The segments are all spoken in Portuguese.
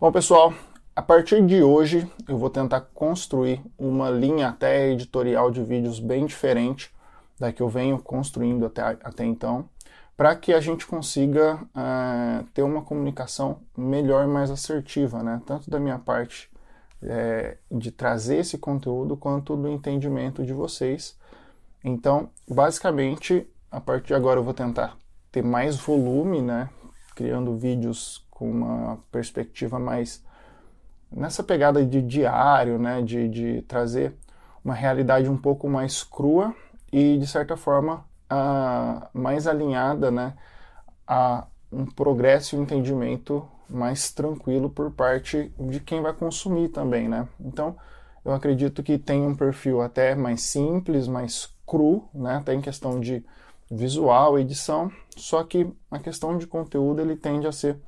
Bom, pessoal, a partir de hoje eu vou tentar construir uma linha até editorial de vídeos bem diferente da que eu venho construindo até, até então, para que a gente consiga uh, ter uma comunicação melhor e mais assertiva, né? tanto da minha parte é, de trazer esse conteúdo quanto do entendimento de vocês. Então, basicamente, a partir de agora eu vou tentar ter mais volume, né? criando vídeos com uma perspectiva mais nessa pegada de diário, né? de, de trazer uma realidade um pouco mais crua e, de certa forma, uh, mais alinhada né, a um progresso e um entendimento mais tranquilo por parte de quem vai consumir também, né? Então, eu acredito que tem um perfil até mais simples, mais cru, né? Até em questão de visual, edição, só que a questão de conteúdo ele tende a ser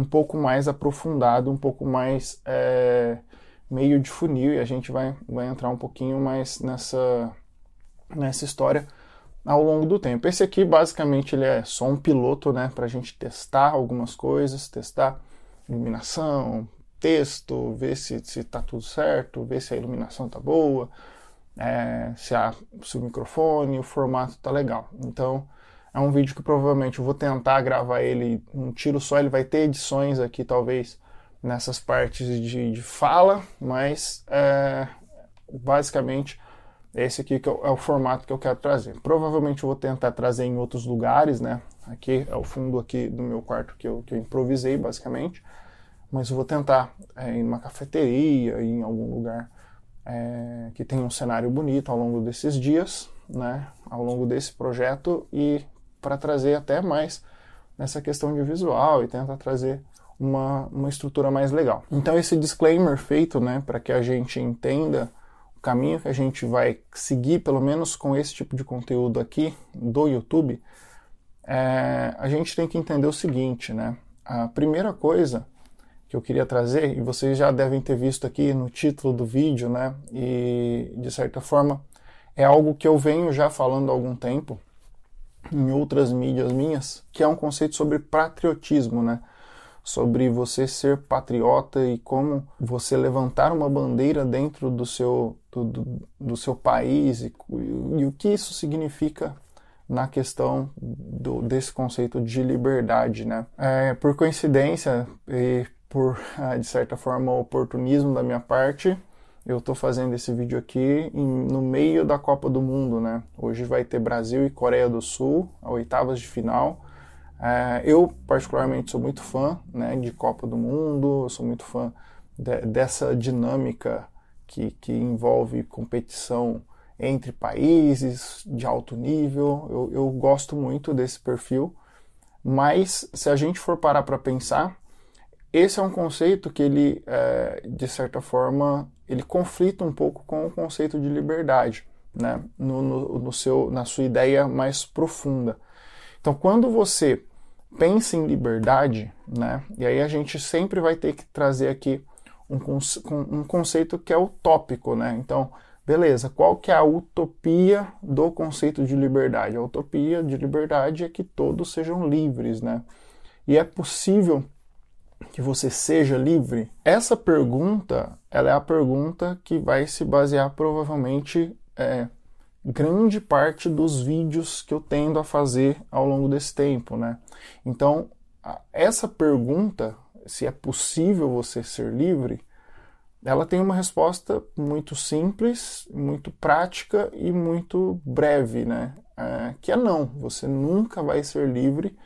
um pouco mais aprofundado, um pouco mais é, meio de funil e a gente vai, vai entrar um pouquinho mais nessa nessa história ao longo do tempo. Esse aqui basicamente ele é só um piloto, né, para a gente testar algumas coisas, testar iluminação, texto, ver se está tudo certo, ver se a iluminação está boa, é, se, a, se o microfone, o formato está legal. Então é um vídeo que provavelmente eu vou tentar gravar ele um tiro só, ele vai ter edições aqui talvez nessas partes de, de fala, mas é, basicamente esse aqui que é, o formato que eu quero trazer. Provavelmente eu vou tentar trazer em outros lugares, né? Aqui é o fundo aqui do meu quarto que eu, que eu improvisei, basicamente. Mas eu vou tentar é, ir numa cafeteria, em algum lugar é, que tenha um cenário bonito ao longo desses dias, né? Ao longo desse projeto e para trazer até mais nessa questão de visual e tentar trazer uma, uma estrutura mais legal. Então esse disclaimer feito, né, para que a gente entenda caminho que a gente vai seguir, pelo menos com esse tipo de conteúdo aqui do YouTube, é, a gente tem que entender o seguinte, né? A primeira coisa que eu queria trazer, e vocês já devem ter visto aqui no título do vídeo, né? E de certa forma é algo que eu venho já falando há algum tempo em outras mídias minhas, que é um conceito sobre patriotismo, né? sobre você ser patriota e como você levantar uma bandeira dentro do seu, do, do, do seu país e, e, o que isso significa na questão do, desse conceito de liberdade. Né? É, por coincidência e por, de certa forma, oportunismo da minha parte, eu estou fazendo esse vídeo aqui em, no meio da Copa do Mundo. Né? Hoje vai ter Brasil e Coreia do Sul, oitavas de final. É, eu, particularmente, sou muito fã né, de Copa do Mundo, sou muito fã de, dessa dinâmica que, que envolve competição entre países de alto nível. Eu, eu gosto muito desse perfil, mas se a gente for parar para pensar, esse é um conceito que ele, é, de certa forma, ele conflita um pouco com o conceito de liberdade, né? no, no, no seu, na sua ideia mais profunda. Então, quando você pensa em liberdade, né? E aí a gente sempre vai ter que trazer aqui um, um conceito que é utópico, né? Então, beleza, qual que é a utopia do conceito de liberdade? A utopia de liberdade é que todos sejam livres, né? E é possível que você seja livre? Essa pergunta, ela é a pergunta que vai se basear provavelmente é, grande parte dos vídeos que eu tendo a fazer ao longo desse tempo, né? Então, essa pergunta, se é possível você ser livre, ela tem uma resposta muito simples, muito prática e muito breve, né? É, que é não, você nunca vai ser livre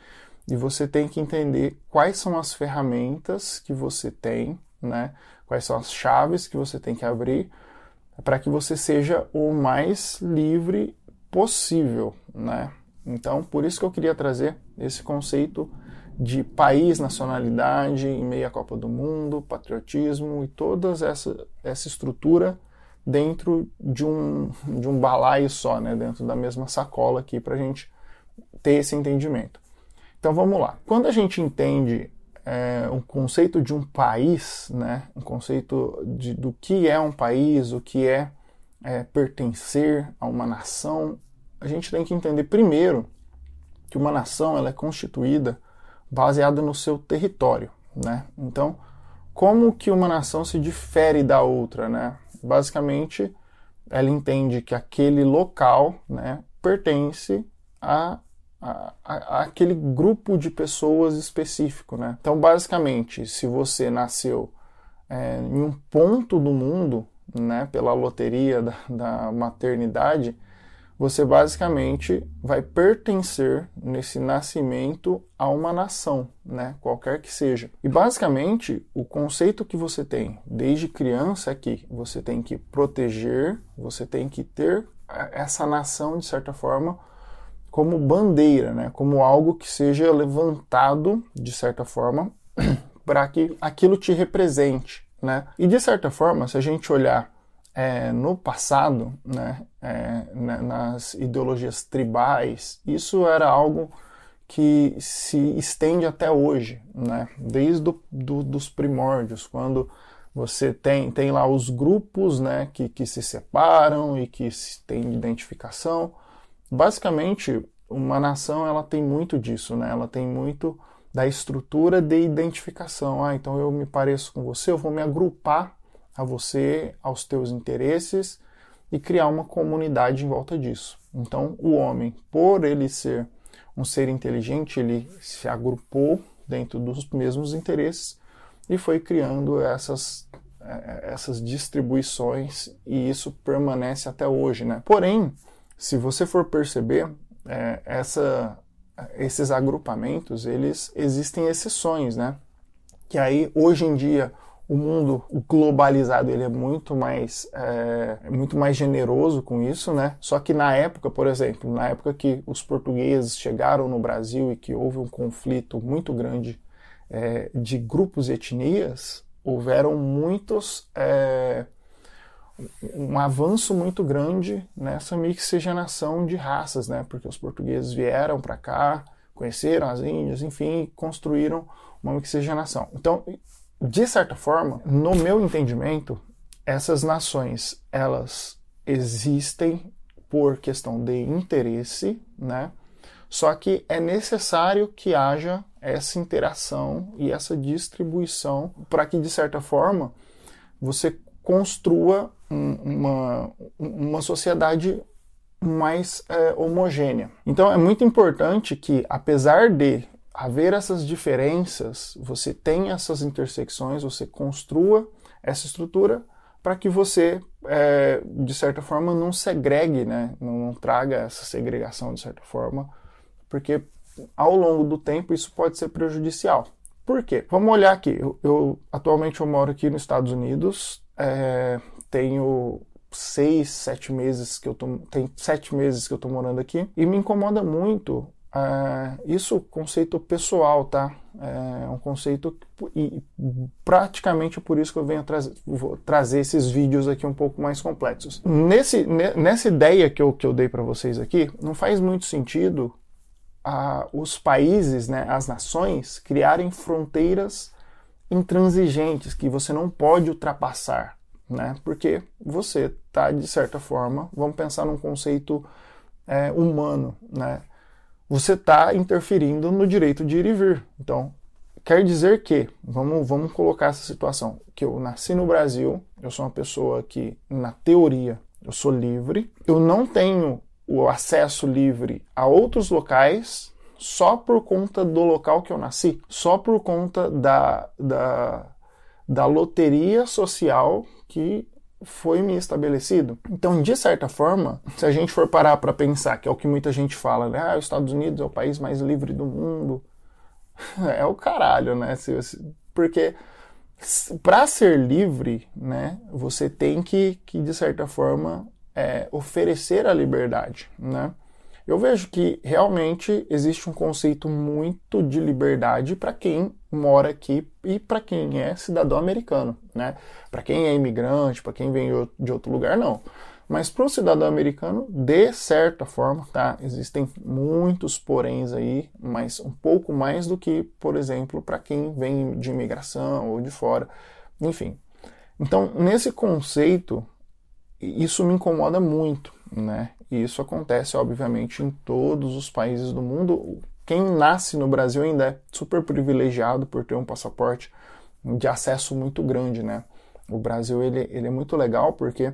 e você tem que entender quais são as ferramentas que você tem, né? Quais são as chaves que você tem que abrir para que você seja o mais livre possível, né? Então, por isso que eu queria trazer esse conceito de país, nacionalidade em meio à Copa do Mundo, patriotismo e toda essa, essa estrutura dentro de um, de um balaio só, né? dentro da mesma sacola aqui para a gente ter esse entendimento. Então vamos lá. Quando a gente entende é, um conceito de um país, né? um conceito de, do que é um país, o que é, é pertencer a uma nação, a gente tem que entender primeiro que uma nação ela é constituída baseada no seu território. Né? Então, como que uma nação se difere da outra, né? Basicamente, ela entende que aquele local, né, pertence a, a, a, aquele grupo de pessoas específico, né? Então, basicamente, se você nasceu é, em um ponto do mundo, né, pela loteria da, da maternidade, você basicamente vai pertencer nesse nascimento a uma nação, né, qualquer que seja. E basicamente o conceito que você tem desde criança é que você tem que proteger, você tem que ter essa nação de certa forma como bandeira, né, como algo que seja levantado de certa forma para que aquilo te represente, né? E de certa forma, se a gente olhar é, no passado, né, é, nas ideologias tribais, isso era algo que se estende até hoje, né, desde do, do, dos primórdios, quando você tem, tem lá os grupos né, que, que se separam e que têm identificação. Basicamente, uma nação ela tem muito disso, né? ela tem muito da estrutura de identificação. Ah, então eu me pareço com você, eu vou me agrupar a você, aos teus interesses e criar uma comunidade em volta disso. Então, o homem, por ele ser um ser inteligente, ele se agrupou dentro dos mesmos interesses e foi criando essas eh, essas distribuições e isso permanece até hoje, né? Porém, se você for perceber, é, essa, esses agrupamentos, eles existem exceções, né? Que aí, hoje em dia, o mundo globalizado ele é muito mais é, muito mais generoso com isso, né? Só que na época, por exemplo, na época que os portugueses chegaram no Brasil e que houve um conflito muito grande é, de grupos e etnias, houveram muitos é, um avanço muito grande nessa mixigenação de raças, né? Porque os portugueses vieram para cá, conheceram as índias, enfim, construíram uma mixigenação. Então, de certa forma, no meu entendimento, essas nações elas existem por questão de interesse, né? Só que é necessário que haja essa interação e essa distribuição para que, de certa forma, você construa uma, uma sociedade mais é, homogênea. Então é muito importante que, apesar de haver essas diferenças, você tenha essas intersecções, você construa essa estrutura para que você, é, de certa forma, não segregue, né? não, não traga essa segregação de certa forma, porque ao longo do tempo isso pode ser prejudicial. Por quê? Vamos olhar aqui. Eu, eu atualmente eu moro aqui nos Estados Unidos, é, tenho seis, sete meses que eu tô, tem sete meses que eu tô morando aqui e me incomoda muito é, isso conceito pessoal, tá? É um conceito e praticamente por isso que eu venho trazer, trazer esses vídeos aqui um pouco mais complexos. Nesse, nessa ideia que eu, que eu dei para vocês aqui, não faz muito sentido ah, os países, né, as nações, criarem fronteiras intransigentes que você não pode ultrapassar, né? Porque você está de certa forma, vamos pensar num conceito é, humano, né? você está interferindo no direito de ir e vir. Então, quer dizer que, vamos, vamos colocar essa situação, que eu nasci no Brasil, eu sou uma pessoa que, na teoria, eu sou livre, eu não tenho o acesso livre a outros locais só por conta do local que eu nasci, só por conta da, da, da loteria social que foi me estabelecido. Então, de certa forma, se a gente for parar para pensar, que é o que muita gente fala, né? Ah, os Estados Unidos é o país mais livre do mundo. É o caralho, né? Porque para ser livre, né, você tem que, que de certa forma, é, oferecer a liberdade, né? Eu vejo que realmente existe um conceito muito de liberdade para quem mora aqui e para quem é cidadão americano, né? Para quem é imigrante, para quem vem de outro lugar, não. Mas para o cidadão americano, de certa forma, tá? Existem muitos poréns aí, mas um pouco mais do que, por exemplo, para quem vem de imigração ou de fora, enfim. Então, nesse conceito, isso me incomoda muito, né? E isso acontece, obviamente, em todos os países do mundo. Quem nasce no Brasil ainda é super privilegiado por ter um passaporte de acesso muito grande, né? O Brasil ele, ele é muito legal porque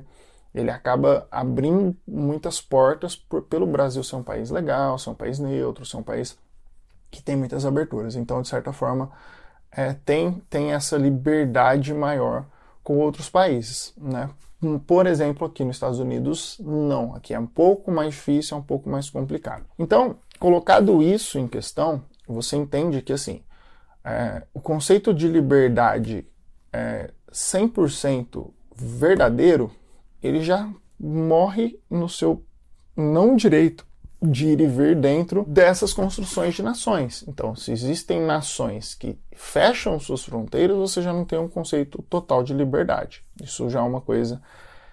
ele acaba abrindo muitas portas por, pelo Brasil ser um país legal, ser um país neutro, ser um país que tem muitas aberturas. Então, de certa forma, é, tem, tem essa liberdade maior com outros países, né? Por exemplo, aqui nos Estados Unidos, não. Aqui é um pouco mais difícil, é um pouco mais complicado. Então, colocado isso em questão, você entende que, assim, é, o conceito de liberdade é 100% verdadeiro, ele já morre no seu não direito de ir e vir dentro dessas construções de nações. Então, se existem nações que fecham suas fronteiras, você já não tem um conceito total de liberdade. Isso já é uma coisa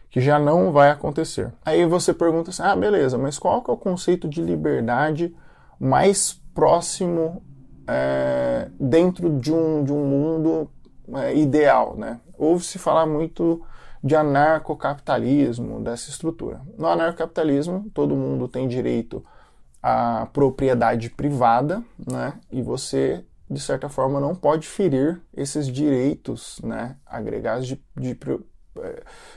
que já não vai acontecer. Aí você pergunta assim: ah, beleza, mas qual que é o conceito de liberdade mais próximo é, dentro de um, de um mundo é, ideal, né? Ouve-se falar muito de anarcocapitalismo, dessa estrutura. No anarcocapitalismo, todo mundo tem direito à propriedade privada, né? E você, de certa forma, não pode ferir esses direitos, né? Agregados de, de,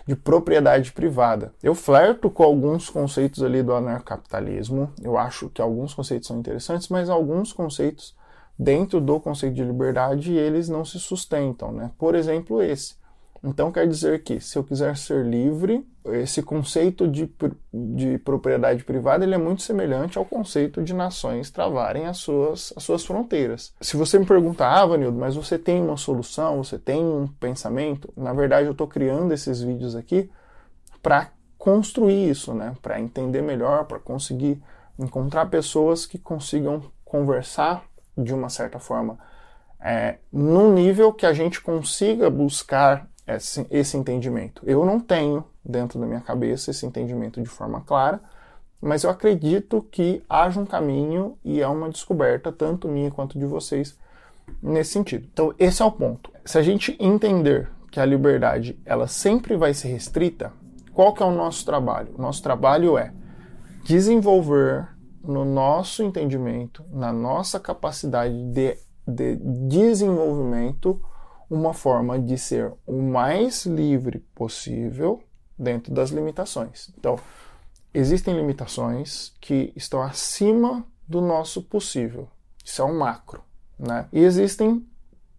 de propriedade privada. Eu flerto com alguns conceitos ali do anarcocapitalismo. Eu acho que alguns conceitos são interessantes, mas alguns conceitos dentro do conceito de liberdade eles não se sustentam, né? Por exemplo, esse então quer dizer que se eu quiser ser livre, esse conceito de, de propriedade privada ele é muito semelhante ao conceito de nações travarem as suas, as suas fronteiras. Se você me perguntar, ah, Vanildo, mas você tem uma solução, você tem um pensamento, na verdade eu estou criando esses vídeos aqui para construir isso, né? para entender melhor, para conseguir encontrar pessoas que consigam conversar de uma certa forma é, num nível que a gente consiga buscar esse, esse entendimento. Eu não tenho dentro da minha cabeça esse entendimento de forma clara, mas eu acredito que haja um caminho e é uma descoberta, tanto minha quanto de vocês, nesse sentido. Então, esse é o ponto. Se a gente entender que a liberdade ela sempre vai ser restrita, qual que é o nosso trabalho? O nosso trabalho é desenvolver no nosso entendimento, na nossa capacidade de, de desenvolvimento, uma forma de ser o mais livre possível dentro das limitações. Então, existem limitações que estão acima do nosso possível. Isso é um macro, né? E existem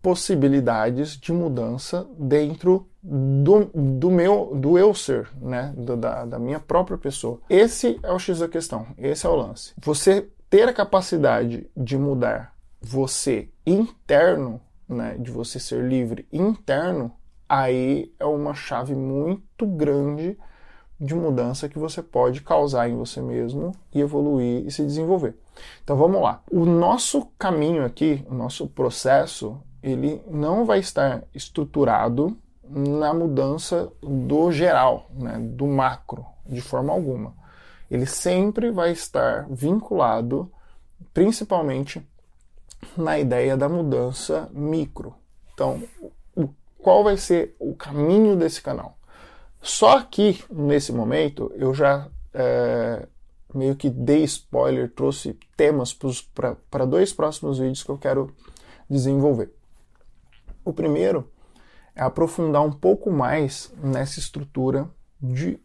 possibilidades de mudança dentro do, do meu do eu ser, né? Do, da, da minha própria pessoa. Esse é o X da questão, esse é o lance. Você ter a capacidade de mudar você interno né, de você ser livre interno, aí é uma chave muito grande de mudança que você pode causar em você mesmo e evoluir e se desenvolver. Então vamos lá. O nosso caminho aqui, o nosso processo, ele não vai estar estruturado na mudança do geral, né, do macro, de forma alguma. Ele sempre vai estar vinculado principalmente na ideia da mudança micro. Então, qual vai ser o caminho desse canal? Só que, nesse momento, eu já é, meio que dei spoiler, trouxe temas para dois próximos vídeos que eu quero desenvolver. O primeiro é aprofundar um pouco mais nessa estrutura de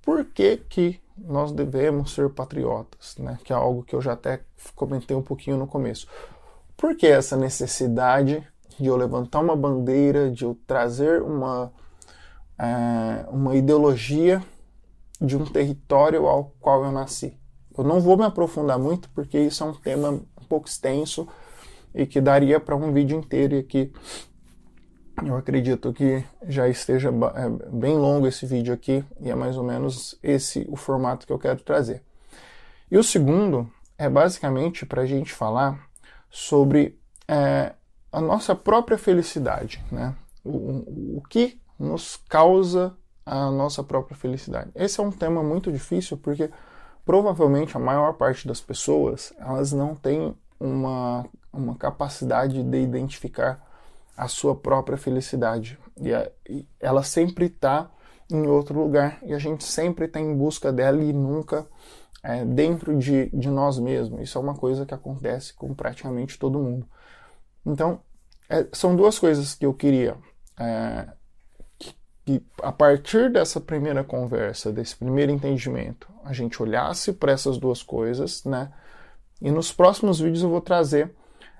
por que, que nós devemos ser patriotas, né? que é algo que eu já até comentei um pouquinho no começo. Por que essa necessidade de eu levantar uma bandeira, de eu trazer uma, é, uma ideologia de um território ao qual eu nasci? Eu não vou me aprofundar muito porque isso é um tema um pouco extenso e que daria para um vídeo inteiro e aqui eu acredito que já esteja é, bem longo esse vídeo aqui e é mais ou menos esse o formato que eu quero trazer. E o segundo é basicamente para a gente falar sobre é, a nossa própria felicidade, né? O, o que nos causa a nossa própria felicidade. Esse é um tema muito difícil porque provavelmente a maior parte das pessoas elas não têm uma, uma capacidade de identificar a sua própria felicidade e, a, e ela sempre está em outro lugar e a gente sempre está em busca dela e nunca é, dentro de, de nós mesmos. Isso é uma coisa que acontece com praticamente todo mundo. Então, é, são duas coisas que eu queria. É, que, que a partir dessa primeira conversa, desse primeiro entendimento, a gente olhasse para essas duas coisas, né? E nos próximos vídeos eu vou trazer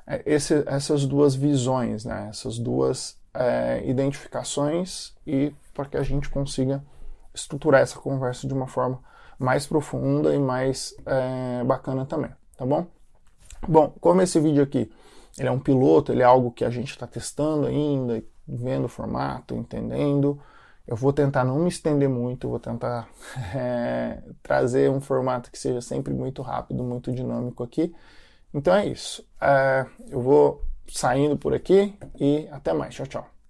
é, esse, essas duas visões, né? Essas duas é, identificações e para que a gente consiga estruturar essa conversa de uma forma mais profunda e mais é, bacana também, tá bom? Bom, como esse vídeo aqui ele é um piloto, ele é algo que a gente está testando ainda, vendo o formato, entendendo. Eu vou tentar não me estender muito, vou tentar é, trazer um formato que seja sempre muito rápido, muito dinâmico aqui. Então é isso. É, eu vou saindo por aqui e até mais. Tchau, tchau.